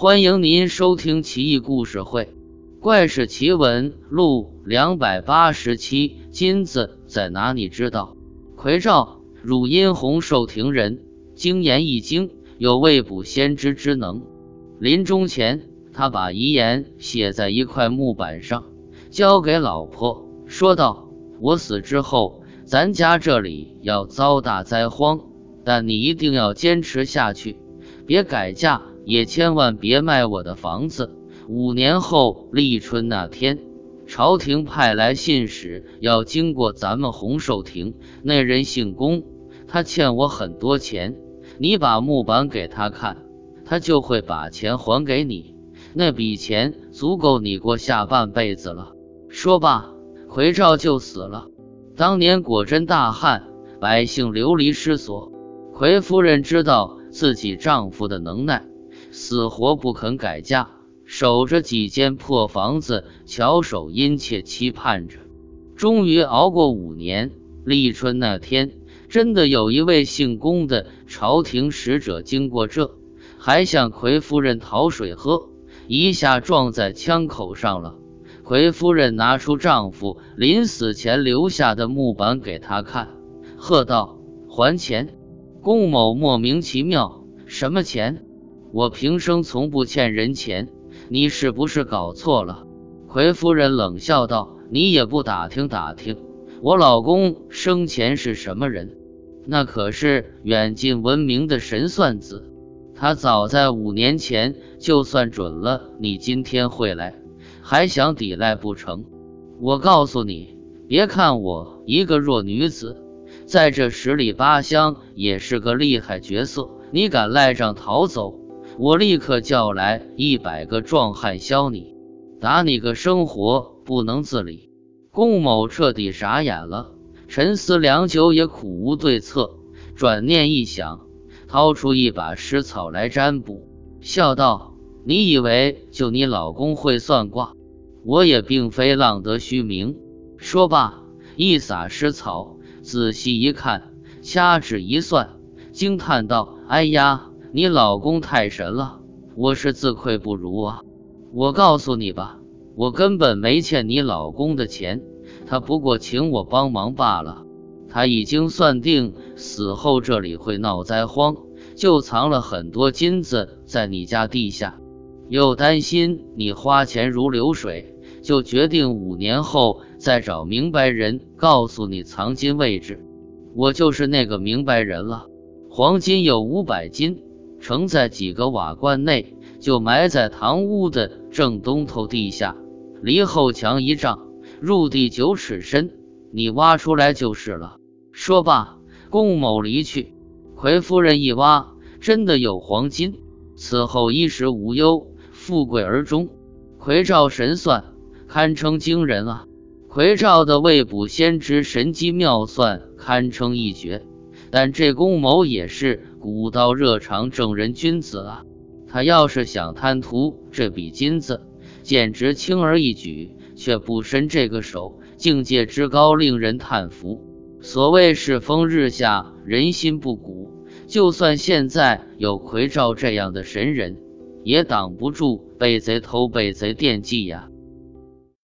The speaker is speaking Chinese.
欢迎您收听《奇异故事会·怪事奇闻录》两百八十七。金子在哪？你知道？魁照，汝阴洪寿亭人，精言易经，有未卜先知之能。临终前，他把遗言写在一块木板上，交给老婆，说道：“我死之后，咱家这里要遭大灾荒，但你一定要坚持下去，别改嫁。”也千万别卖我的房子。五年后立春那天，朝廷派来信使，要经过咱们洪寿亭。那人姓龚，他欠我很多钱。你把木板给他看，他就会把钱还给你。那笔钱足够你过下半辈子了。说罢，奎照就死了。当年果真大旱，百姓流离失所。奎夫人知道自己丈夫的能耐。死活不肯改嫁，守着几间破房子，翘首殷切期盼着。终于熬过五年，立春那天，真的有一位姓龚的朝廷使者经过这，还向奎夫人讨水喝，一下撞在枪口上了。奎夫人拿出丈夫临死前留下的木板给他看，喝道：“还钱！”龚某莫名其妙：“什么钱？”我平生从不欠人钱，你是不是搞错了？奎夫人冷笑道：“你也不打听打听，我老公生前是什么人？那可是远近闻名的神算子。他早在五年前就算准了你今天会来，还想抵赖不成？我告诉你，别看我一个弱女子，在这十里八乡也是个厉害角色。你敢赖账逃走？”我立刻叫来一百个壮汉削你，打你个生活不能自理。龚某彻底傻眼了，沉思良久也苦无对策。转念一想，掏出一把湿草来占卜，笑道：“你以为就你老公会算卦？我也并非浪得虚名。”说罢，一撒湿草，仔细一看，掐指一算，惊叹道：“哎呀！”你老公太神了，我是自愧不如啊！我告诉你吧，我根本没欠你老公的钱，他不过请我帮忙罢了。他已经算定死后这里会闹灾荒，就藏了很多金子在你家地下，又担心你花钱如流水，就决定五年后再找明白人告诉你藏金位置。我就是那个明白人了。黄金有五百斤。盛在几个瓦罐内，就埋在堂屋的正东头地下，离后墙一丈，入地九尺深，你挖出来就是了。说罢，龚某离去。奎夫人一挖，真的有黄金，此后衣食无忧，富贵而终。奎照神算，堪称惊人啊！奎照的未卜先知神机妙算，堪称一绝。但这龚某也是古道热肠正人君子啊！他要是想贪图这笔金子，简直轻而易举，却不伸这个手，境界之高，令人叹服。所谓世风日下，人心不古。就算现在有魁照这样的神人，也挡不住被贼偷、被贼惦记呀。